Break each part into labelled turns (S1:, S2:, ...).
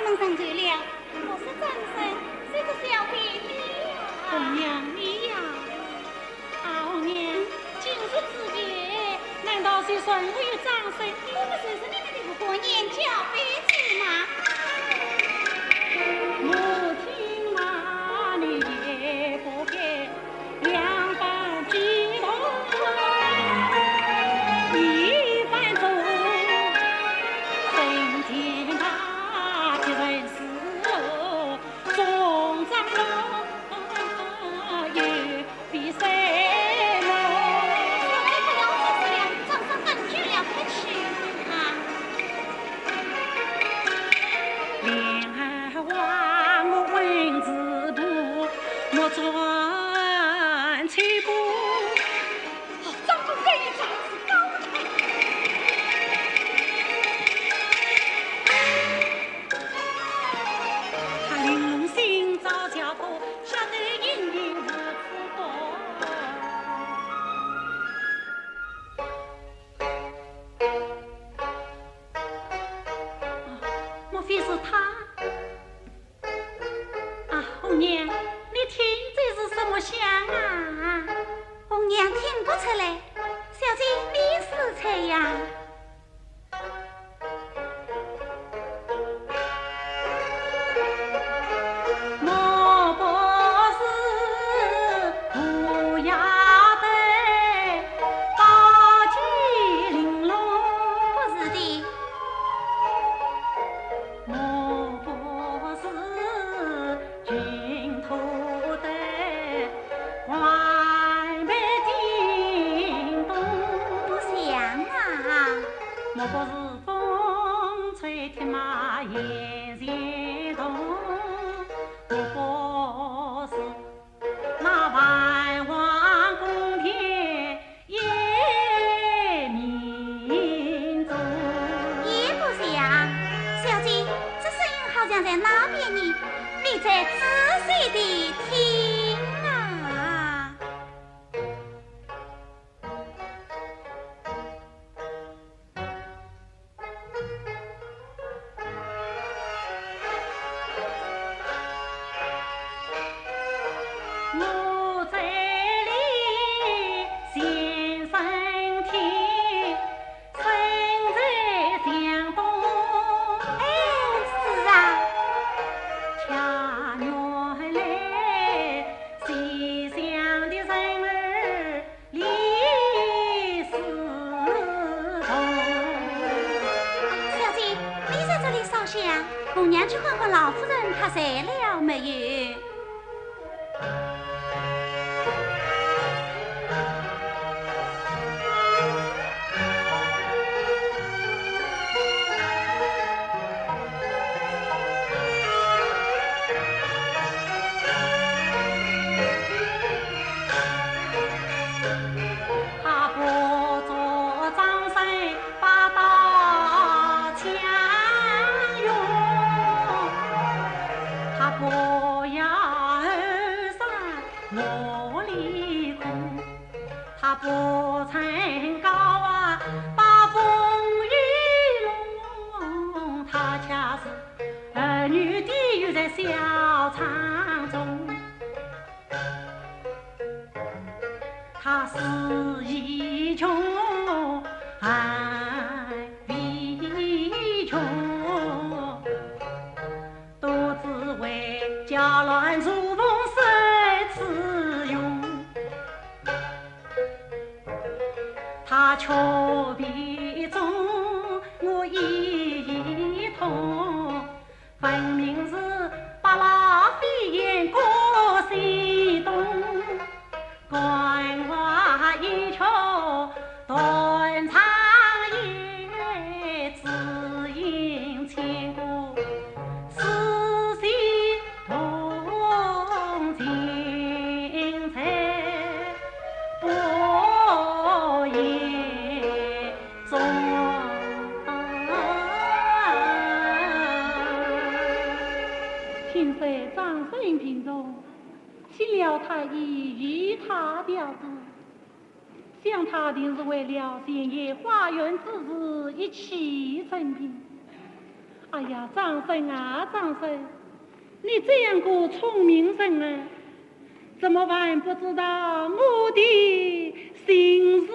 S1: 你们上去了。我是张生，这个小弟弟呀。红娘，你呀，红娘，竟是自己，难道是顺服于张生？我们认识你们的五年叫辈。听不出来小姐你是谁呀？我离苦，他不曾告啊，把风雨弄，他恰是儿女的又在小场中，他是一穷寒。啊 told 是为了前夜花园之事一气成病。哎呀，张生啊，张生，你这样个聪明人啊，怎么还不知道我的心事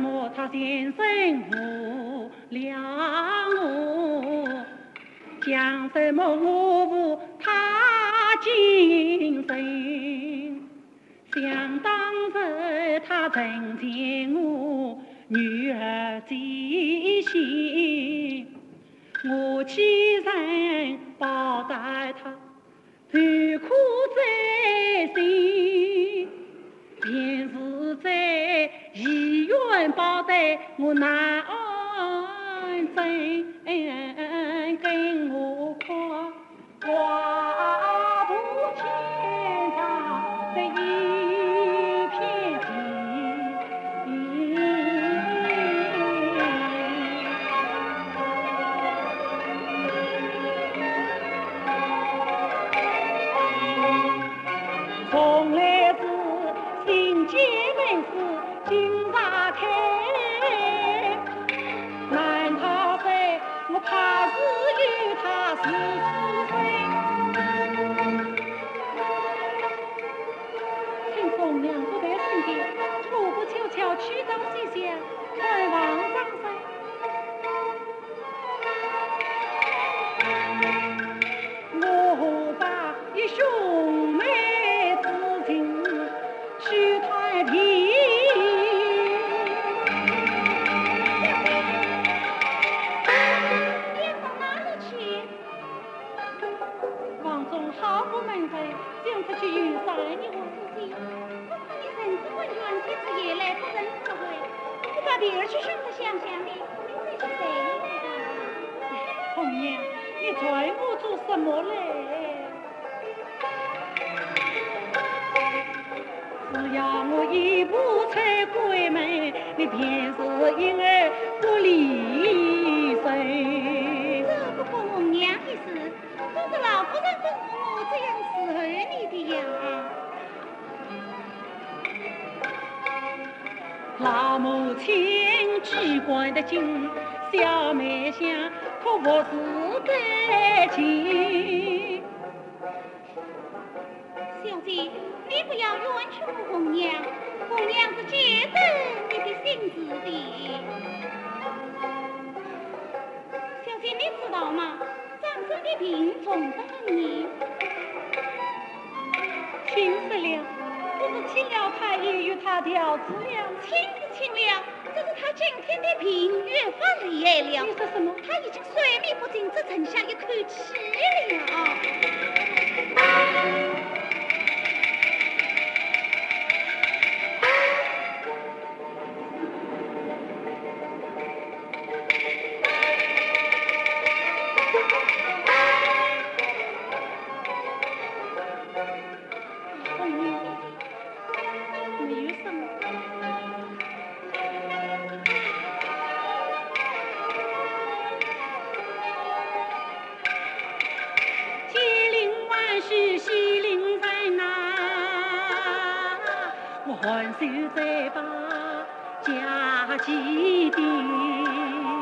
S1: 么他先生误了我？讲什么我不他精神？想当日他曾见我女儿最心，我起身抱待他，痛苦在心。便是在愿保得我难真，跟我门事经常开，
S2: 你把别儿去生得香香的，你这是谁呀？
S1: 红娘，你拽我做什么嘞？只要我一步踩鬼门，你便是婴儿不离
S2: 老
S1: 母亲机关的紧，小妹想可不是感情。
S2: 小姐，你不要冤屈我红娘，红娘是觉得你的心思的。小姐，你知道吗？张生的病重得很呢。
S1: 亲死了，不是请了太医与他调治了。
S2: 亲不亲了，厉害了。
S1: 你说什么？
S2: 他已经水面不振，只剩下一口气了。
S1: 再把家祭奠。